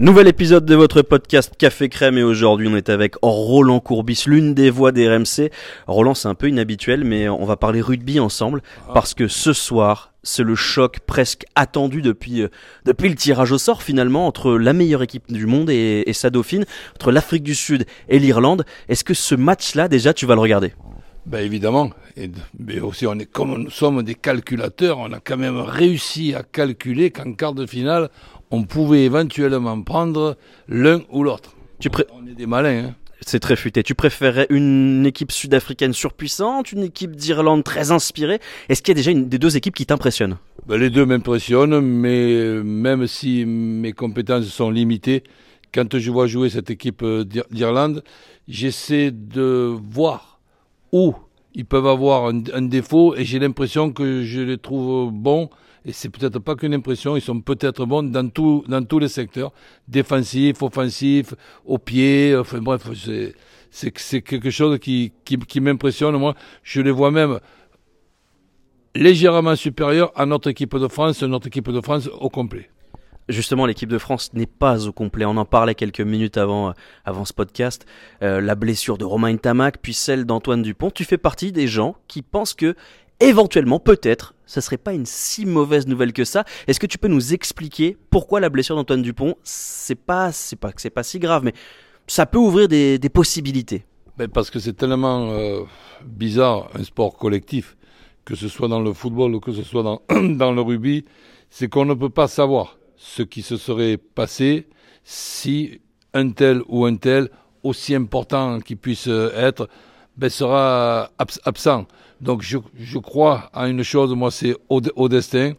Nouvel épisode de votre podcast Café Crème et aujourd'hui on est avec Roland Courbis, l'une des voix des RMC. Roland c'est un peu inhabituel mais on va parler rugby ensemble parce que ce soir c'est le choc presque attendu depuis, euh, depuis le tirage au sort finalement entre la meilleure équipe du monde et, et sa dauphine, entre l'Afrique du Sud et l'Irlande. Est-ce que ce match-là déjà tu vas le regarder? Ben évidemment, et, mais aussi on est comme nous sommes des calculateurs, on a quand même réussi à calculer qu'en quart de finale, on pouvait éventuellement prendre l'un ou l'autre. Tu pré- On est des malins. Hein. C'est très futé. Tu préférais une équipe sud-africaine surpuissante, une équipe d'Irlande très inspirée Est-ce qu'il y a déjà une des deux équipes qui t'impressionnent? Ben, les deux m'impressionnent, mais même si mes compétences sont limitées, quand je vois jouer cette équipe euh, d'Ir- d'Irlande, j'essaie de voir où ils peuvent avoir un, un défaut et j'ai l'impression que je les trouve bons. Et c'est peut-être pas qu'une impression, ils sont peut-être bons dans, tout, dans tous les secteurs, défensif, offensif, au pied, enfin bref, c'est quelque chose qui, qui, qui m'impressionne. Moi, je les vois même légèrement supérieurs à notre équipe de France, notre équipe de France au complet. Justement, l'équipe de France n'est pas au complet. On en parlait quelques minutes avant, euh, avant ce podcast. Euh, la blessure de Romain Tamac, puis celle d'Antoine Dupont. Tu fais partie des gens qui pensent que, éventuellement, peut-être, ça serait pas une si mauvaise nouvelle que ça. Est-ce que tu peux nous expliquer pourquoi la blessure d'Antoine Dupont, c'est pas, c'est pas c'est pas si grave, mais ça peut ouvrir des, des possibilités? Ben parce que c'est tellement euh, bizarre un sport collectif, que ce soit dans le football ou que ce soit dans, dans le rugby, c'est qu'on ne peut pas savoir ce qui se serait passé si un tel ou un tel, aussi important qu'il puisse être, ben sera abs- absent. Donc je, crois à une chose, moi c'est au, au destin.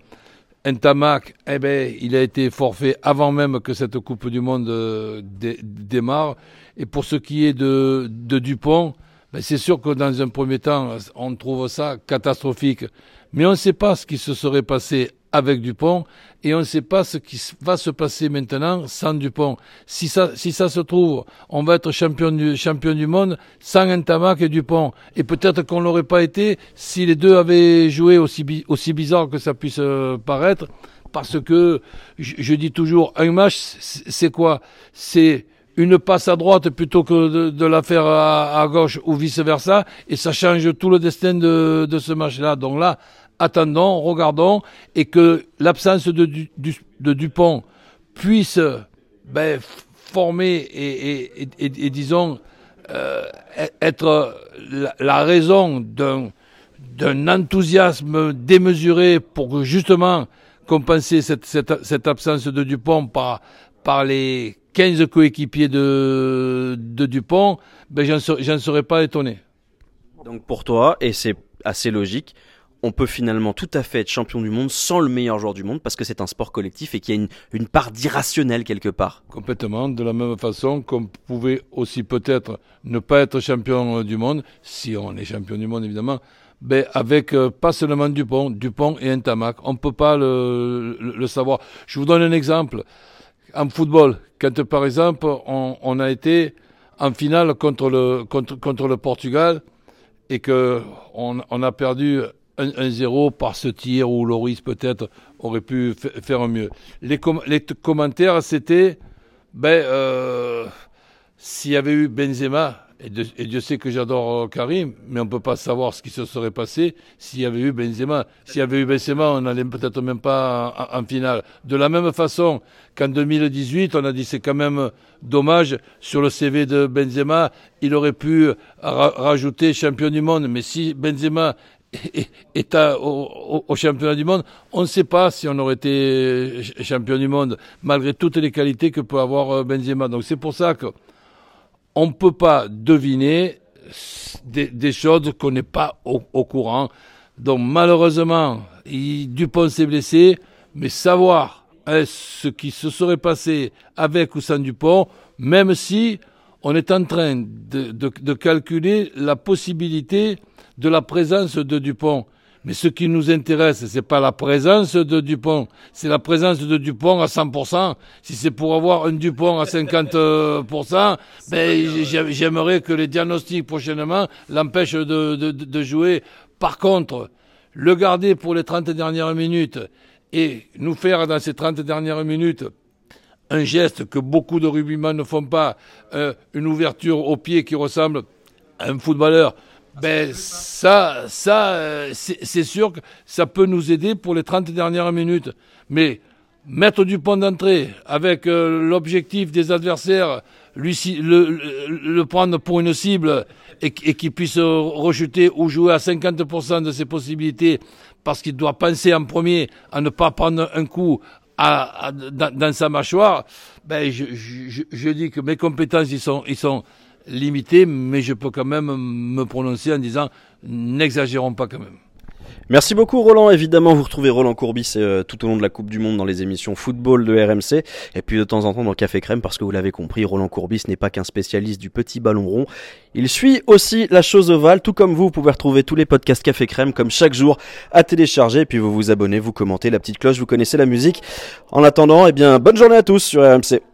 Ntamak, eh ben, il a été forfait avant même que cette Coupe du Monde euh, dé- démarre. Et pour ce qui est de, de Dupont, ben, c'est sûr que dans un premier temps, on trouve ça catastrophique. Mais on ne sait pas ce qui se serait passé avec Dupont et on ne sait pas ce qui va se passer maintenant sans Dupont. Si ça, si ça se trouve, on va être champion du, champion du monde sans Ntamak et Dupont. Et peut-être qu'on l'aurait pas été si les deux avaient joué aussi, aussi bizarre que ça puisse euh, paraître. Parce que, je, je dis toujours, un match, c'est quoi? C'est une passe à droite plutôt que de, de la faire à, à gauche ou vice-versa, et ça change tout le destin de, de ce match-là. Donc là, attendons, regardons, et que l'absence de, de Dupont puisse ben, former et, et, et, et- disons, euh, e- être la, la raison d'un d'un enthousiasme démesuré pour justement compenser cette, cette, cette absence de Dupont par, par les 15 coéquipiers de, de Dupont, ben j'en serais, serais pas étonné. Donc pour toi, et c'est assez logique, on peut finalement tout à fait être champion du monde sans le meilleur joueur du monde parce que c'est un sport collectif et qu'il y a une, une part d'irrationnel quelque part. Complètement, de la même façon qu'on pouvait aussi peut-être ne pas être champion du monde, si on est champion du monde évidemment, ben avec euh, pas seulement Dupont, Dupont et Ntamak. On ne peut pas le, le, le savoir. Je vous donne un exemple. En football, quand par exemple on, a été en finale contre le, contre, contre le Portugal et que on, a perdu 1-0 par ce tir où Loris peut-être aurait pu fa- faire mieux. Les, les commentaires, c'était, ben, euh, s'il y avait eu Benzema, et, Dieu sait que j'adore euh, Karim, mais on ne peut pas savoir ce qui se serait passé s'il y avait eu Benzema. S'il y avait eu Benzema, on n'allait peut-être même pas en, finale. De la même façon qu'en 2018, on a dit c'est quand même dommage sur le CV de Benzema, il aurait pu ra- rajouter champion du monde, mais si Benzema est à, au, championnat du monde, on ne sait pas si on aurait été champion du monde, malgré toutes les qualités que peut avoir euh, Benzema. Donc c'est pour ça que on ne peut pas deviner des, choses qu'on n'est pas au, courant. Donc malheureusement, Dupont s'est blessé, mais savoir hein, ce qui se serait passé avec ou sans Dupont, même si on est en train de calculer la possibilité de la présence de Dupont. Mais ce qui nous intéresse, c'est pas la présence de Dupont, c'est la présence de Dupont à 100%. Si c'est pour avoir un Dupont à 50%, ben, j'aimerais que les diagnostics prochainement l'empêchent de, de, de, jouer. Par contre, le garder pour les 30 dernières minutes et nous faire dans ces 30 dernières minutes un geste que beaucoup de rugbyman ne font pas, euh, une ouverture au pied qui ressemble à un footballeur, ben ça, ça, euh, c'est sûr que ça peut nous aider pour les 30 dernières minutes. Mais mettre du pont d'entrée avec euh, l'objectif des adversaires, lui, le, le, prendre pour une cible et, qu'il puisse rejeter ou jouer à 50% de ses possibilités parce qu'il doit penser en premier à ne pas prendre un coup à, dans, sa mâchoire, ben je, je, je, dis que mes compétences ils sont, ils sont limitées, mais je peux quand même me prononcer en disant n'exagérons pas quand même. Merci beaucoup Roland. Évidemment, vous retrouvez Roland Courbis euh, tout au long de la Coupe du Monde dans les émissions football de RMC et puis de temps en temps dans Café Crème parce que vous l'avez compris, Roland Courbis n'est pas qu'un spécialiste du petit ballon rond. Il suit aussi la chose ovale, tout comme vous, vous pouvez retrouver tous les podcasts Café Crème comme chaque jour à télécharger et puis vous vous abonnez, vous commentez la petite cloche, vous connaissez la musique. En attendant, eh bien, bonne journée à tous sur RMC.